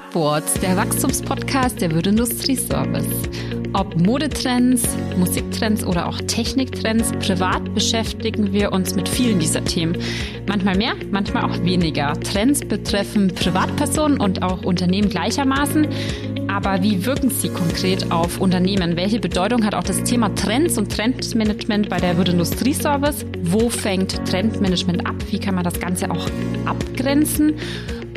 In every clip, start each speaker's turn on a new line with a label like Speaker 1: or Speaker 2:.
Speaker 1: Upwards, der Wachstumspodcast der Würdindustrie Service. Ob Modetrends, Musiktrends oder auch Techniktrends, privat beschäftigen wir uns mit vielen dieser Themen. Manchmal mehr, manchmal auch weniger. Trends betreffen Privatpersonen und auch Unternehmen gleichermaßen. Aber wie wirken sie konkret auf Unternehmen? Welche Bedeutung hat auch das Thema Trends und Trendmanagement bei der Würdindustrie Service? Wo fängt Trendmanagement ab? Wie kann man das Ganze auch abgrenzen?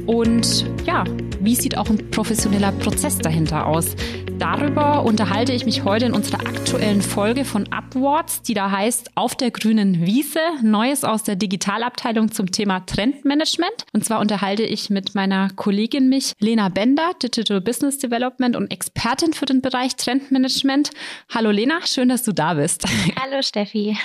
Speaker 1: Und ja, wie sieht auch ein professioneller Prozess dahinter aus? Darüber unterhalte ich mich heute in unserer aktuellen Folge von Upwards, die da heißt Auf der grünen Wiese, Neues aus der Digitalabteilung zum Thema Trendmanagement. Und zwar unterhalte ich mit meiner Kollegin mich, Lena Bender, Digital Business Development und Expertin für den Bereich Trendmanagement. Hallo Lena, schön, dass du da bist.
Speaker 2: Hallo Steffi.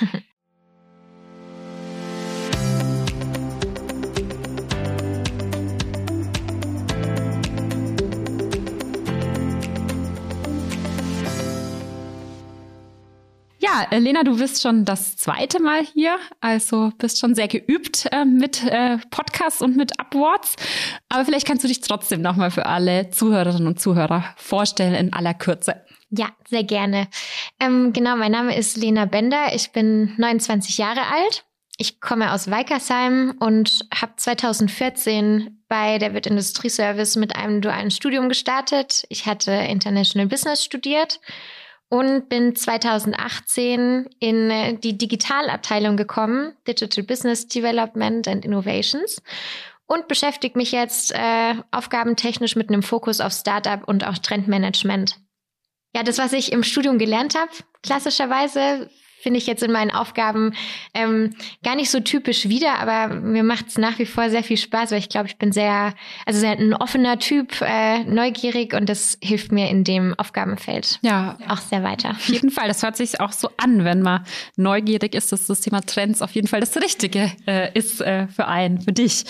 Speaker 1: Ja, Lena, du bist schon das zweite Mal hier, also bist schon sehr geübt äh, mit äh, Podcasts und mit Upwards. Aber vielleicht kannst du dich trotzdem nochmal für alle Zuhörerinnen und Zuhörer vorstellen in aller Kürze.
Speaker 2: Ja, sehr gerne. Ähm, genau, mein Name ist Lena Bender. Ich bin 29 Jahre alt. Ich komme aus Weikersheim und habe 2014 bei der Wirt Industrie Service mit einem dualen Studium gestartet. Ich hatte International Business studiert und bin 2018 in äh, die Digitalabteilung gekommen, Digital Business Development and Innovations und beschäftige mich jetzt äh, aufgabentechnisch mit einem Fokus auf Startup und auch Trendmanagement. Ja, das, was ich im Studium gelernt habe, klassischerweise finde ich jetzt in meinen Aufgaben ähm, gar nicht so typisch wieder, aber mir macht es nach wie vor sehr viel Spaß, weil ich glaube, ich bin sehr, also sehr ein offener Typ, äh, neugierig und das hilft mir in dem Aufgabenfeld ja auch sehr weiter.
Speaker 1: Auf jeden Fall, das hört sich auch so an, wenn man neugierig ist, dass das Thema Trends auf jeden Fall das Richtige äh, ist äh, für einen, für dich.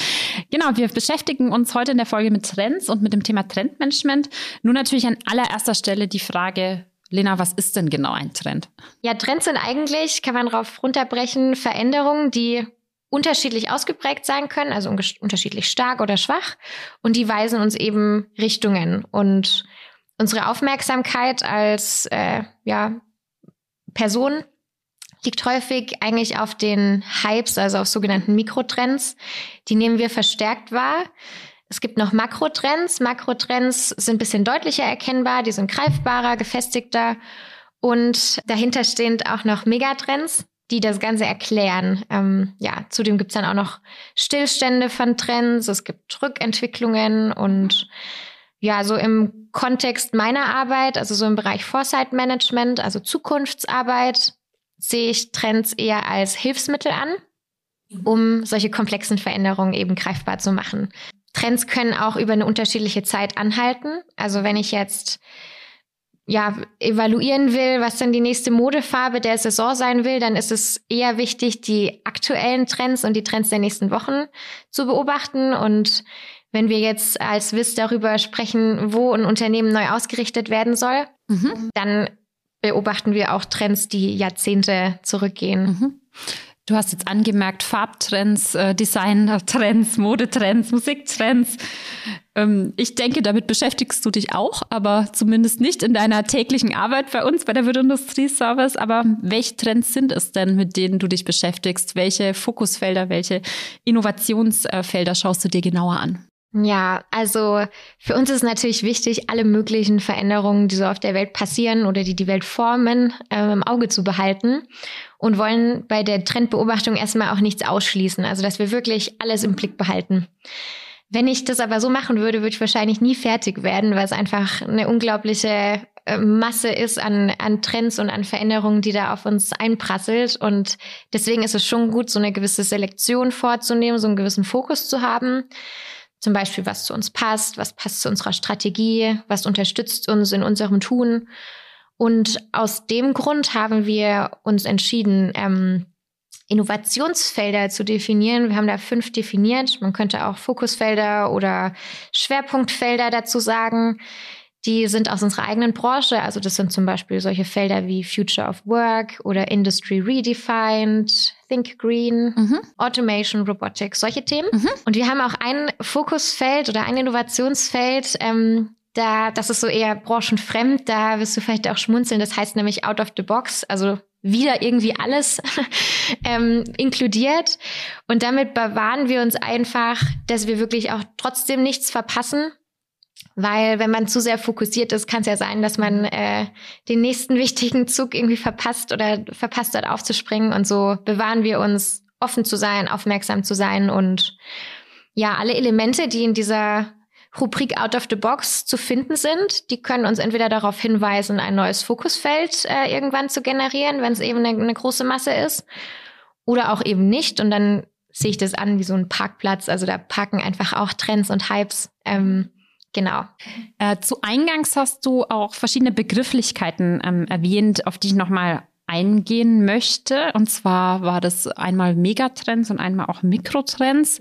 Speaker 1: Genau, wir beschäftigen uns heute in der Folge mit Trends und mit dem Thema Trendmanagement. Nun natürlich an allererster Stelle die Frage, Lena, was ist denn genau ein Trend?
Speaker 2: Ja, Trends sind eigentlich, kann man darauf runterbrechen, Veränderungen, die unterschiedlich ausgeprägt sein können, also unterschiedlich stark oder schwach. Und die weisen uns eben Richtungen. Und unsere Aufmerksamkeit als äh, ja, Person liegt häufig eigentlich auf den Hypes, also auf sogenannten Mikrotrends. Die nehmen wir verstärkt wahr. Es gibt noch Makrotrends. Makrotrends sind ein bisschen deutlicher erkennbar, die sind greifbarer, gefestigter. Und dahinter stehen auch noch Megatrends, die das Ganze erklären. Ähm, ja, zudem gibt es dann auch noch Stillstände von Trends, es gibt Rückentwicklungen und ja, so im Kontext meiner Arbeit, also so im Bereich Foresight Management, also Zukunftsarbeit, sehe ich Trends eher als Hilfsmittel an, um solche komplexen Veränderungen eben greifbar zu machen. Trends können auch über eine unterschiedliche Zeit anhalten. Also wenn ich jetzt ja, evaluieren will, was dann die nächste Modefarbe der Saison sein will, dann ist es eher wichtig, die aktuellen Trends und die Trends der nächsten Wochen zu beobachten. Und wenn wir jetzt als WIS darüber sprechen, wo ein Unternehmen neu ausgerichtet werden soll, mhm. dann beobachten wir auch Trends, die Jahrzehnte zurückgehen. Mhm.
Speaker 1: Du hast jetzt angemerkt, Farbtrends, äh, Designtrends, Modetrends, Musiktrends. Ähm, ich denke, damit beschäftigst du dich auch, aber zumindest nicht in deiner täglichen Arbeit bei uns, bei der Würdindustrie Service. Aber welche Trends sind es denn, mit denen du dich beschäftigst? Welche Fokusfelder, welche Innovationsfelder schaust du dir genauer an?
Speaker 2: Ja, also für uns ist natürlich wichtig, alle möglichen Veränderungen, die so auf der Welt passieren oder die die Welt formen, äh, im Auge zu behalten und wollen bei der Trendbeobachtung erstmal auch nichts ausschließen. Also, dass wir wirklich alles im Blick behalten. Wenn ich das aber so machen würde, würde ich wahrscheinlich nie fertig werden, weil es einfach eine unglaubliche äh, Masse ist an, an Trends und an Veränderungen, die da auf uns einprasselt. Und deswegen ist es schon gut, so eine gewisse Selektion vorzunehmen, so einen gewissen Fokus zu haben. Zum Beispiel, was zu uns passt, was passt zu unserer Strategie, was unterstützt uns in unserem Tun. Und aus dem Grund haben wir uns entschieden, ähm, Innovationsfelder zu definieren. Wir haben da fünf definiert. Man könnte auch Fokusfelder oder Schwerpunktfelder dazu sagen, die sind aus unserer eigenen Branche. Also das sind zum Beispiel solche Felder wie Future of Work oder Industry Redefined, Think Green, mhm. Automation, Robotics, solche Themen. Mhm. Und wir haben auch ein Fokusfeld oder ein Innovationsfeld, ähm, da, das ist so eher branchenfremd, da wirst du vielleicht auch schmunzeln. Das heißt nämlich out of the box, also wieder irgendwie alles ähm, inkludiert. Und damit bewahren wir uns einfach, dass wir wirklich auch trotzdem nichts verpassen. Weil wenn man zu sehr fokussiert ist, kann es ja sein, dass man äh, den nächsten wichtigen Zug irgendwie verpasst oder verpasst hat aufzuspringen. Und so bewahren wir uns, offen zu sein, aufmerksam zu sein und ja, alle Elemente, die in dieser Rubrik Out of the Box zu finden sind. Die können uns entweder darauf hinweisen, ein neues Fokusfeld äh, irgendwann zu generieren, wenn es eben eine, eine große Masse ist, oder auch eben nicht. Und dann sehe ich das an wie so ein Parkplatz. Also da parken einfach auch Trends und Hypes. Ähm, Genau.
Speaker 1: Äh, zu Eingangs hast du auch verschiedene Begrifflichkeiten ähm, erwähnt, auf die ich nochmal eingehen möchte. Und zwar war das einmal Megatrends und einmal auch Mikrotrends.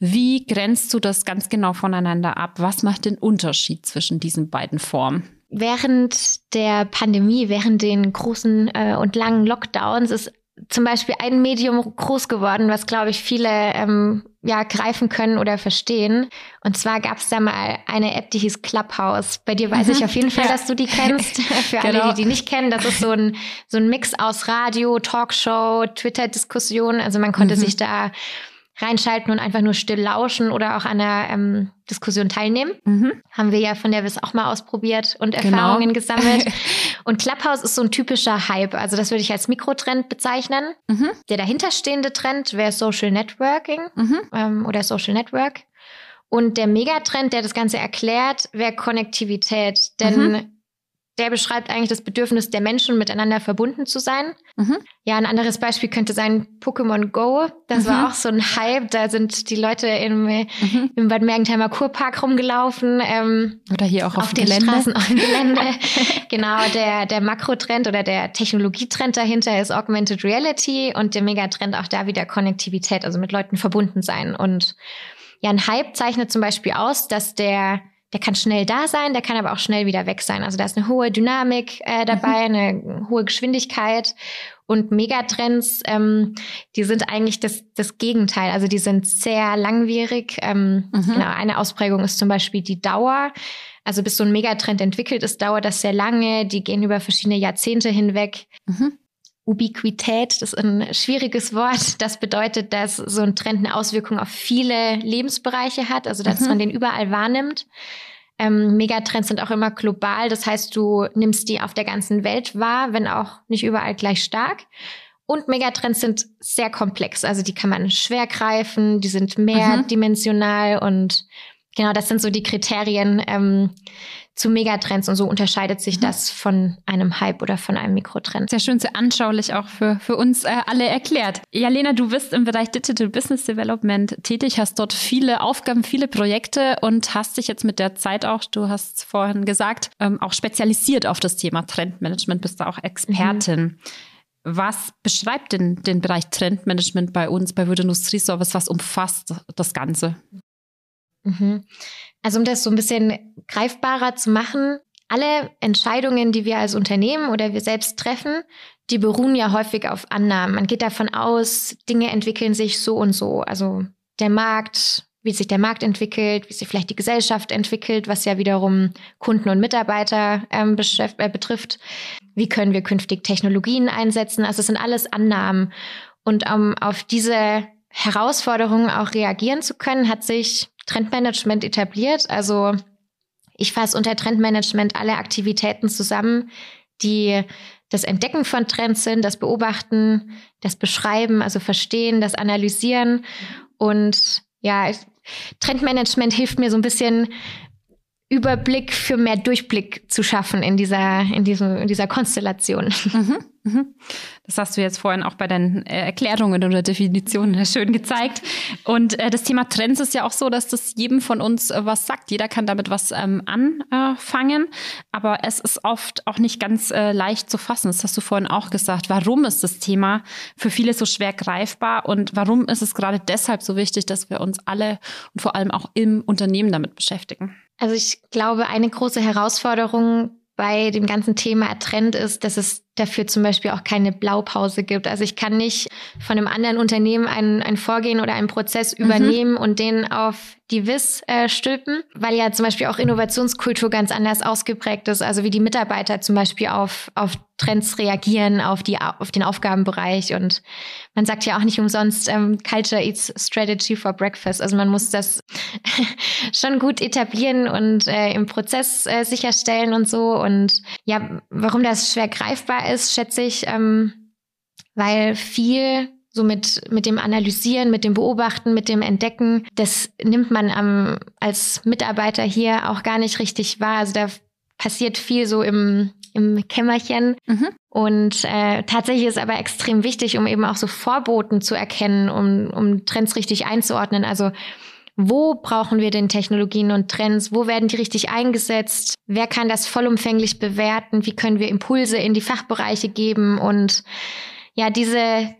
Speaker 1: Wie grenzt du das ganz genau voneinander ab? Was macht den Unterschied zwischen diesen beiden Formen?
Speaker 2: Während der Pandemie, während den großen äh, und langen Lockdowns ist zum Beispiel ein Medium groß geworden, was, glaube ich, viele ähm, ja, greifen können oder verstehen. Und zwar gab es da mal eine App, die hieß Clubhouse. Bei dir weiß mhm. ich auf jeden Fall, ja. dass du die kennst. Für genau. alle, die die nicht kennen, das ist so ein, so ein Mix aus Radio, Talkshow, Twitter-Diskussion. Also man konnte mhm. sich da reinschalten und einfach nur still lauschen oder auch an der ähm, Diskussion teilnehmen. Mhm. Haben wir ja von der WIS auch mal ausprobiert und genau. Erfahrungen genau. gesammelt. und Clubhouse ist so ein typischer Hype. Also das würde ich als Mikrotrend bezeichnen. Mhm. Der dahinterstehende Trend wäre Social Networking mhm. ähm, oder Social Network. Und der Megatrend, der das Ganze erklärt, wäre Konnektivität. Denn mhm der beschreibt eigentlich das Bedürfnis der Menschen, miteinander verbunden zu sein. Mhm. Ja, ein anderes Beispiel könnte sein Pokémon Go. Das mhm. war auch so ein Hype. Da sind die Leute im, mhm. im Bad Mergentheimer Kurpark rumgelaufen. Ähm,
Speaker 1: oder hier auch auf,
Speaker 2: auf den
Speaker 1: Gelände.
Speaker 2: Straßen, auf dem Gelände. genau, der, der Makrotrend oder der Technologietrend dahinter ist Augmented Reality und der Megatrend auch da wieder Konnektivität, also mit Leuten verbunden sein. Und ja, ein Hype zeichnet zum Beispiel aus, dass der der kann schnell da sein, der kann aber auch schnell wieder weg sein. Also da ist eine hohe Dynamik äh, dabei, mhm. eine hohe Geschwindigkeit. Und Megatrends, ähm, die sind eigentlich das, das Gegenteil. Also die sind sehr langwierig. Ähm, mhm. Genau, eine Ausprägung ist zum Beispiel die Dauer. Also bis so ein Megatrend entwickelt ist, dauert das sehr lange. Die gehen über verschiedene Jahrzehnte hinweg. Mhm. Ubiquität, das ist ein schwieriges Wort. Das bedeutet, dass so ein Trend eine Auswirkung auf viele Lebensbereiche hat, also dass mhm. man den überall wahrnimmt. Ähm, Megatrends sind auch immer global, das heißt, du nimmst die auf der ganzen Welt wahr, wenn auch nicht überall gleich stark. Und Megatrends sind sehr komplex, also die kann man schwer greifen, die sind mehrdimensional mhm. und genau das sind so die Kriterien, ähm, zu Megatrends und so unterscheidet sich mhm. das von einem Hype oder von einem Mikrotrend.
Speaker 1: Sehr schön, sehr anschaulich auch für, für uns äh, alle erklärt. Ja, Lena, du bist im Bereich Digital Business Development tätig, hast dort viele Aufgaben, viele Projekte und hast dich jetzt mit der Zeit auch, du hast es vorhin gesagt, ähm, auch spezialisiert auf das Thema Trendmanagement, bist da auch Expertin. Mhm. Was beschreibt denn den Bereich Trendmanagement bei uns, bei Würde Industrie Service? Was umfasst das Ganze?
Speaker 2: Mhm. Also um das so ein bisschen greifbarer zu machen, alle Entscheidungen, die wir als Unternehmen oder wir selbst treffen, die beruhen ja häufig auf Annahmen. Man geht davon aus, Dinge entwickeln sich so und so. Also der Markt, wie sich der Markt entwickelt, wie sich vielleicht die Gesellschaft entwickelt, was ja wiederum Kunden und Mitarbeiter ähm, äh, betrifft. Wie können wir künftig Technologien einsetzen? Also es sind alles Annahmen. Und um auf diese Herausforderungen auch reagieren zu können, hat sich Trendmanagement etabliert. Also ich fasse unter Trendmanagement alle Aktivitäten zusammen, die das Entdecken von Trends sind, das Beobachten, das Beschreiben, also Verstehen, das Analysieren. Und ja, Trendmanagement hilft mir so ein bisschen Überblick für mehr Durchblick zu schaffen in dieser, in diesem, in dieser Konstellation. Mhm.
Speaker 1: Das hast du jetzt vorhin auch bei deinen äh, Erklärungen oder Definitionen schön gezeigt. Und äh, das Thema Trends ist ja auch so, dass das jedem von uns äh, was sagt. Jeder kann damit was ähm, anfangen. Aber es ist oft auch nicht ganz leicht zu fassen. Das hast du vorhin auch gesagt. Warum ist das Thema für viele so schwer greifbar? Und warum ist es gerade deshalb so wichtig, dass wir uns alle und vor allem auch im Unternehmen damit beschäftigen?
Speaker 2: Also ich glaube, eine große Herausforderung bei dem ganzen Thema Trend ist, dass es dafür zum Beispiel auch keine Blaupause gibt. Also ich kann nicht von einem anderen Unternehmen ein, ein Vorgehen oder einen Prozess mhm. übernehmen und den auf die WIS äh, stülpen, weil ja zum Beispiel auch Innovationskultur ganz anders ausgeprägt ist. Also wie die Mitarbeiter zum Beispiel auf, auf Trends reagieren, auf, die, auf den Aufgabenbereich. Und man sagt ja auch nicht umsonst, ähm, Culture eats Strategy for Breakfast. Also man muss das schon gut etablieren und äh, im Prozess äh, sicherstellen und so. Und ja, warum das schwer greifbar ist, schätze ich, ähm, weil viel so mit, mit dem Analysieren, mit dem Beobachten, mit dem Entdecken, das nimmt man am, als Mitarbeiter hier auch gar nicht richtig wahr. Also da passiert viel so im, im Kämmerchen. Mhm. Und äh, tatsächlich ist aber extrem wichtig, um eben auch so Vorboten zu erkennen, um, um Trends richtig einzuordnen. Also wo brauchen wir denn Technologien und Trends? Wo werden die richtig eingesetzt? Wer kann das vollumfänglich bewerten? Wie können wir Impulse in die Fachbereiche geben? Und ja, diese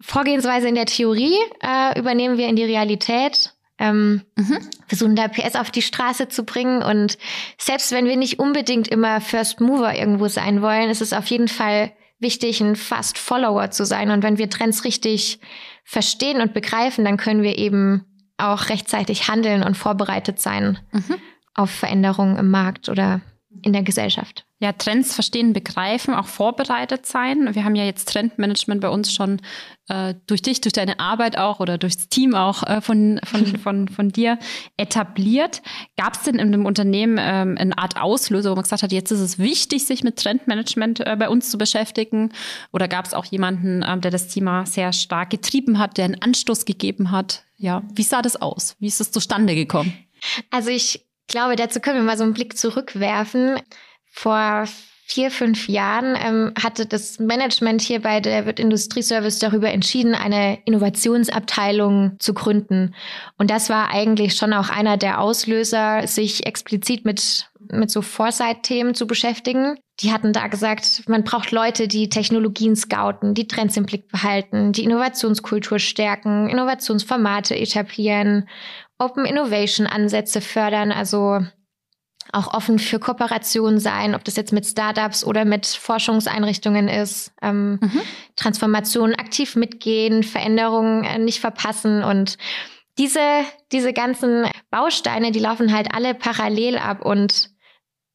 Speaker 2: Vorgehensweise in der Theorie äh, übernehmen wir in die Realität. Ähm, mhm. Versuchen da PS auf die Straße zu bringen. Und selbst wenn wir nicht unbedingt immer First Mover irgendwo sein wollen, ist es auf jeden Fall wichtig, ein Fast Follower zu sein. Und wenn wir Trends richtig verstehen und begreifen, dann können wir eben auch rechtzeitig handeln und vorbereitet sein mhm. auf Veränderungen im Markt oder in der Gesellschaft.
Speaker 1: Ja, Trends verstehen, begreifen, auch vorbereitet sein. Wir haben ja jetzt Trendmanagement bei uns schon äh, durch dich, durch deine Arbeit auch oder durchs Team auch äh, von, von, von, von dir etabliert. Gab es denn in dem Unternehmen ähm, eine Art Auslöser, wo man gesagt hat, jetzt ist es wichtig, sich mit Trendmanagement äh, bei uns zu beschäftigen? Oder gab es auch jemanden, ähm, der das Thema sehr stark getrieben hat, der einen Anstoß gegeben hat? Ja, wie sah das aus? Wie ist es zustande gekommen?
Speaker 2: Also ich glaube, dazu können wir mal so einen Blick zurückwerfen. Vor vier, fünf Jahren ähm, hatte das Management hier bei der Wirt Industrieservice darüber entschieden, eine Innovationsabteilung zu gründen. Und das war eigentlich schon auch einer der Auslöser, sich explizit mit, mit so Foresight-Themen zu beschäftigen. Die hatten da gesagt, man braucht Leute, die Technologien scouten, die Trends im Blick behalten, die Innovationskultur stärken, Innovationsformate etablieren Open Innovation Ansätze fördern, also auch offen für Kooperation sein, ob das jetzt mit Startups oder mit Forschungseinrichtungen ist, ähm, mhm. Transformationen aktiv mitgehen, Veränderungen äh, nicht verpassen und diese, diese ganzen Bausteine, die laufen halt alle parallel ab und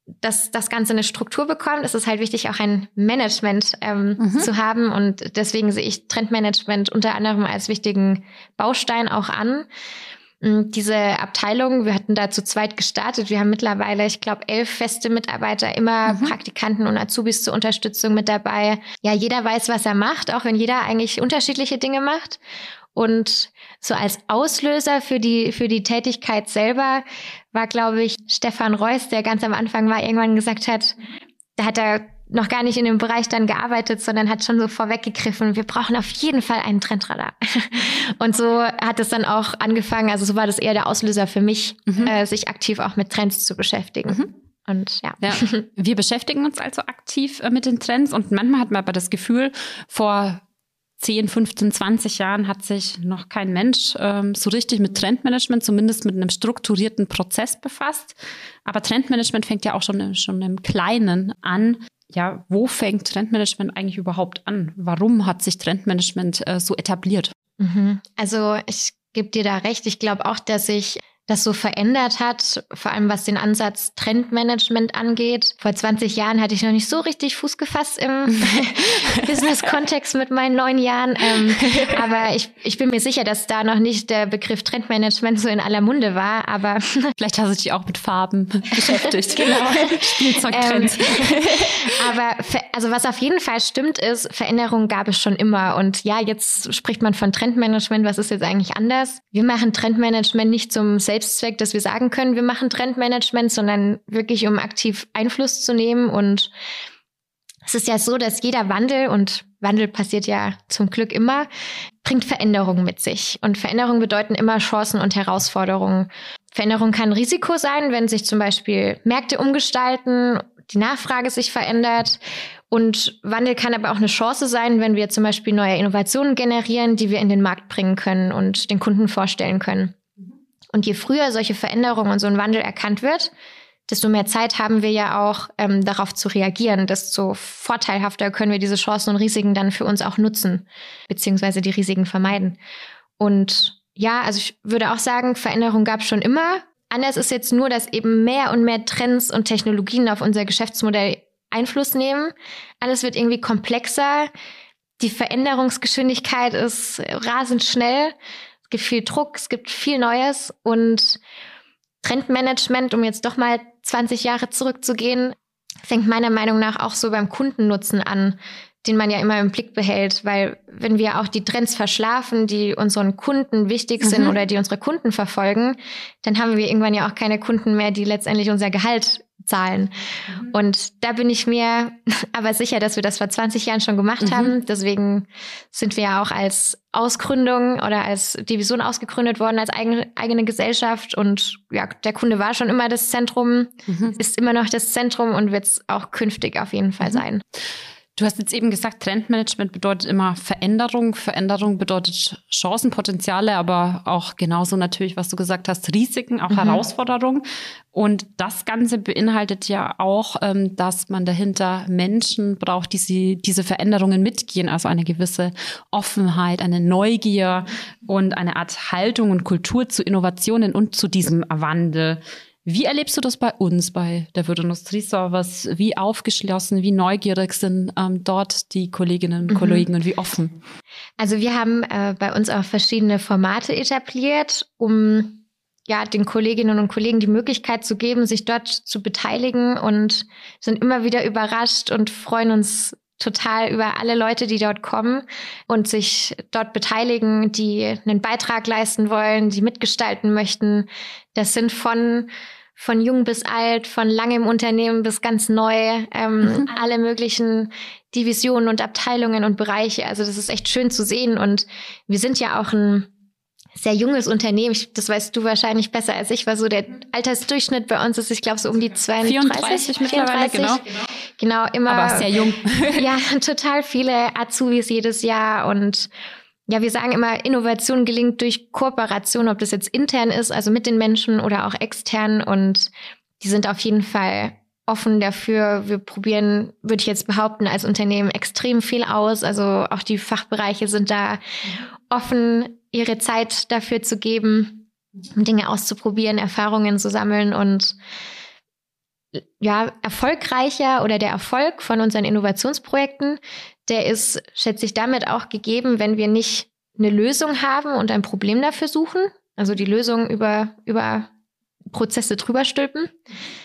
Speaker 2: dass das Ganze eine Struktur bekommt, ist es halt wichtig, auch ein Management ähm, mhm. zu haben. Und deswegen sehe ich Trendmanagement unter anderem als wichtigen Baustein auch an. Mm, diese Abteilung, wir hatten da zu zweit gestartet. Wir haben mittlerweile, ich glaube, elf feste Mitarbeiter, immer mhm. Praktikanten und Azubis zur Unterstützung mit dabei. Ja, jeder weiß, was er macht, auch wenn jeder eigentlich unterschiedliche Dinge macht. Und so als Auslöser für die, für die Tätigkeit selber war, glaube ich, Stefan Reuss, der ganz am Anfang war, irgendwann gesagt hat, da hat er noch gar nicht in dem Bereich dann gearbeitet, sondern hat schon so vorweggegriffen, wir brauchen auf jeden Fall einen Trendradar. Und so hat es dann auch angefangen, also so war das eher der Auslöser für mich, mhm. äh, sich aktiv auch mit Trends zu beschäftigen. Mhm. Und ja. ja.
Speaker 1: Wir beschäftigen uns also aktiv äh, mit den Trends und manchmal hat man aber das Gefühl, vor 10, 15, 20 Jahren hat sich noch kein Mensch ähm, so richtig mit Trendmanagement, zumindest mit einem strukturierten Prozess befasst. Aber Trendmanagement fängt ja auch schon, schon im Kleinen an ja, wo fängt Trendmanagement eigentlich überhaupt an? Warum hat sich Trendmanagement äh, so etabliert?
Speaker 2: Mhm. Also ich gebe dir da recht. Ich glaube auch, dass sich das so verändert hat, vor allem was den Ansatz Trendmanagement angeht. Vor 20 Jahren hatte ich noch nicht so richtig Fuß gefasst im Business-Kontext mit meinen neun Jahren. Ähm, aber ich, ich bin mir sicher, dass da noch nicht der Begriff Trendmanagement so in aller Munde war. Aber
Speaker 1: vielleicht hast du dich auch mit Farben beschäftigt. genau. Spielzeugtrends. Ähm,
Speaker 2: aber also was auf jeden Fall stimmt ist, Veränderungen gab es schon immer. Und ja, jetzt spricht man von Trendmanagement. Was ist jetzt eigentlich anders? Wir machen Trendmanagement nicht zum Selbstzweck, dass wir sagen können, wir machen Trendmanagement, sondern wirklich um aktiv Einfluss zu nehmen. Und es ist ja so, dass jeder Wandel und Wandel passiert ja zum Glück immer, bringt Veränderungen mit sich. Und Veränderungen bedeuten immer Chancen und Herausforderungen. Veränderung kann Risiko sein, wenn sich zum Beispiel Märkte umgestalten, die Nachfrage sich verändert. Und Wandel kann aber auch eine Chance sein, wenn wir zum Beispiel neue Innovationen generieren, die wir in den Markt bringen können und den Kunden vorstellen können. Und je früher solche Veränderungen und so ein Wandel erkannt wird, desto mehr Zeit haben wir ja auch ähm, darauf zu reagieren, desto vorteilhafter können wir diese Chancen und Risiken dann für uns auch nutzen, beziehungsweise die Risiken vermeiden. Und ja, also ich würde auch sagen, Veränderung gab es schon immer. Anders ist jetzt nur, dass eben mehr und mehr Trends und Technologien auf unser Geschäftsmodell Einfluss nehmen. Alles wird irgendwie komplexer. Die Veränderungsgeschwindigkeit ist rasend schnell. Es gibt viel Druck, es gibt viel Neues und Trendmanagement, um jetzt doch mal 20 Jahre zurückzugehen, fängt meiner Meinung nach auch so beim Kundennutzen an, den man ja immer im Blick behält, weil wenn wir auch die Trends verschlafen, die unseren Kunden wichtig sind mhm. oder die unsere Kunden verfolgen, dann haben wir irgendwann ja auch keine Kunden mehr, die letztendlich unser Gehalt zahlen. Mhm. Und da bin ich mir aber sicher, dass wir das vor 20 Jahren schon gemacht mhm. haben. Deswegen sind wir ja auch als Ausgründung oder als Division ausgegründet worden, als eigene, eigene Gesellschaft. Und ja, der Kunde war schon immer das Zentrum, mhm. ist immer noch das Zentrum und wird es auch künftig auf jeden Fall mhm. sein.
Speaker 1: Du hast jetzt eben gesagt, Trendmanagement bedeutet immer Veränderung. Veränderung bedeutet Chancenpotenziale, aber auch genauso natürlich, was du gesagt hast, Risiken, auch mhm. Herausforderungen. Und das Ganze beinhaltet ja auch, ähm, dass man dahinter Menschen braucht, die sie, diese Veränderungen mitgehen, also eine gewisse Offenheit, eine Neugier und eine Art Haltung und Kultur zu Innovationen und zu diesem Wandel. Wie erlebst du das bei uns bei der Wirtindustrie-Service? Wie aufgeschlossen, wie neugierig sind ähm, dort die Kolleginnen und mhm. Kollegen und wie offen?
Speaker 2: Also wir haben äh, bei uns auch verschiedene Formate etabliert, um ja, den Kolleginnen und Kollegen die Möglichkeit zu geben, sich dort zu beteiligen und sind immer wieder überrascht und freuen uns total über alle Leute, die dort kommen und sich dort beteiligen, die einen Beitrag leisten wollen, die mitgestalten möchten. Das sind von von jung bis alt, von langem Unternehmen bis ganz neu, ähm, mhm. alle möglichen Divisionen und Abteilungen und Bereiche. Also das ist echt schön zu sehen. Und wir sind ja auch ein sehr junges Unternehmen. Ich, das weißt du wahrscheinlich besser als ich, weil so der Altersdurchschnitt bei uns ist, ich glaube, so um die 32,
Speaker 1: 34, 34 genau.
Speaker 2: Genau, immer.
Speaker 1: Aber sehr jung.
Speaker 2: ja, total viele Azubis jedes Jahr und ja, wir sagen immer, Innovation gelingt durch Kooperation, ob das jetzt intern ist, also mit den Menschen oder auch extern. Und die sind auf jeden Fall offen dafür. Wir probieren, würde ich jetzt behaupten, als Unternehmen extrem viel aus. Also auch die Fachbereiche sind da offen, ihre Zeit dafür zu geben, um Dinge auszuprobieren, Erfahrungen zu sammeln und ja, erfolgreicher oder der Erfolg von unseren Innovationsprojekten der ist, schätze ich, damit auch gegeben, wenn wir nicht eine Lösung haben und ein Problem dafür suchen, also die Lösung über, über Prozesse drüber stülpen,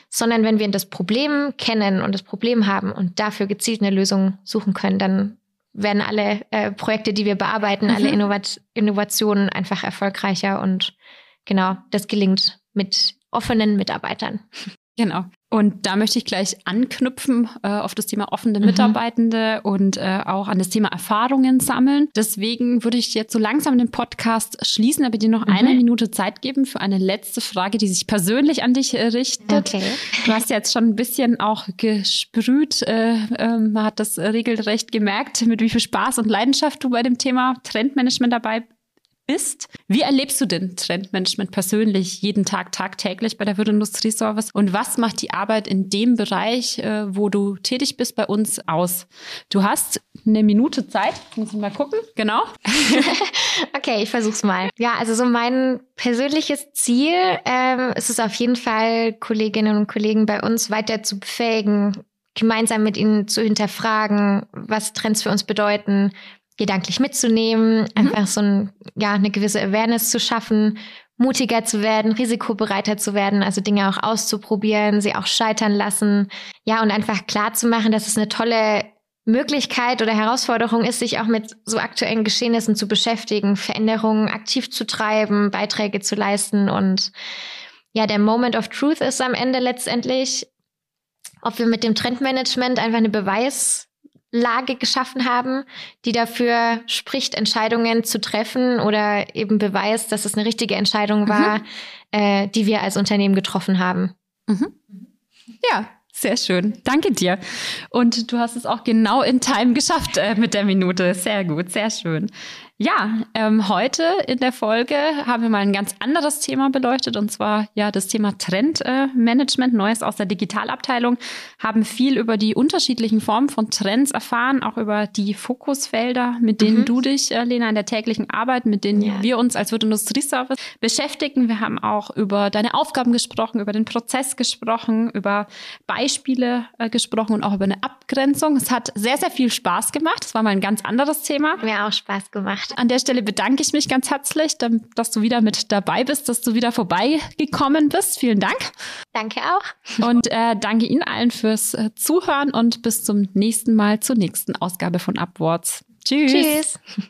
Speaker 2: sondern wenn wir das Problem kennen und das Problem haben und dafür gezielt eine Lösung suchen können, dann werden alle äh, Projekte, die wir bearbeiten, mhm. alle Innovat Innovationen einfach erfolgreicher und genau, das gelingt mit offenen Mitarbeitern.
Speaker 1: Genau. Und da möchte ich gleich anknüpfen äh, auf das Thema offene mhm. Mitarbeitende mhm. und äh, auch an das Thema Erfahrungen sammeln. Deswegen würde ich jetzt so langsam den Podcast schließen, aber dir noch mhm. eine Minute Zeit geben für eine letzte Frage, die sich persönlich an dich äh, richtet. Okay. Du hast jetzt schon ein bisschen auch gesprüht, äh, ähm, man hat das regelrecht gemerkt, mit wie viel Spaß und Leidenschaft du bei dem Thema Trendmanagement dabei bist. Wie erlebst du denn Trendmanagement persönlich jeden Tag, tagtäglich bei der Wirtindustrie Service? Und was macht die Arbeit in dem Bereich, äh, wo du tätig bist, bei uns aus? Du hast eine Minute Zeit. Muss ich mal gucken. Genau.
Speaker 2: okay, ich versuch's mal. Ja, also so mein persönliches Ziel ähm, ist es auf jeden Fall, Kolleginnen und Kollegen bei uns weiter zu befähigen, gemeinsam mit ihnen zu hinterfragen, was Trends für uns bedeuten, gedanklich mitzunehmen, mhm. einfach so ein, ja, eine gewisse Awareness zu schaffen, mutiger zu werden, risikobereiter zu werden, also Dinge auch auszuprobieren, sie auch scheitern lassen. Ja, und einfach klar zu machen, dass es eine tolle Möglichkeit oder Herausforderung ist, sich auch mit so aktuellen Geschehnissen zu beschäftigen, Veränderungen aktiv zu treiben, Beiträge zu leisten. Und ja, der Moment of Truth ist am Ende letztendlich, ob wir mit dem Trendmanagement einfach eine Beweis Lage geschaffen haben, die dafür spricht, Entscheidungen zu treffen oder eben beweist, dass es eine richtige Entscheidung war, mhm. äh, die wir als Unternehmen getroffen haben.
Speaker 1: Mhm. Ja, sehr schön. Danke dir. Und du hast es auch genau in Time geschafft äh, mit der Minute. Sehr gut, sehr schön. Ja, ähm, heute in der Folge haben wir mal ein ganz anderes Thema beleuchtet und zwar ja das Thema Trendmanagement, äh, Neues aus der Digitalabteilung. Haben viel über die unterschiedlichen Formen von Trends erfahren, auch über die Fokusfelder, mit denen mhm. du dich, äh, Lena, in der täglichen Arbeit, mit denen ja. wir uns als Wirt Industrieservice beschäftigen. Wir haben auch über deine Aufgaben gesprochen, über den Prozess gesprochen, über Beispiele äh, gesprochen und auch über eine Abgrenzung. Es hat sehr, sehr viel Spaß gemacht. Es war mal ein ganz anderes Thema.
Speaker 2: Mir auch Spaß gemacht
Speaker 1: gemacht. An der Stelle bedanke ich mich ganz herzlich, dass du wieder mit dabei bist, dass du wieder vorbeigekommen bist. Vielen Dank.
Speaker 2: Danke auch.
Speaker 1: Und äh, danke Ihnen allen fürs äh, Zuhören und bis zum nächsten Mal zur nächsten Ausgabe von Upwards. Tschüss. Tschüss.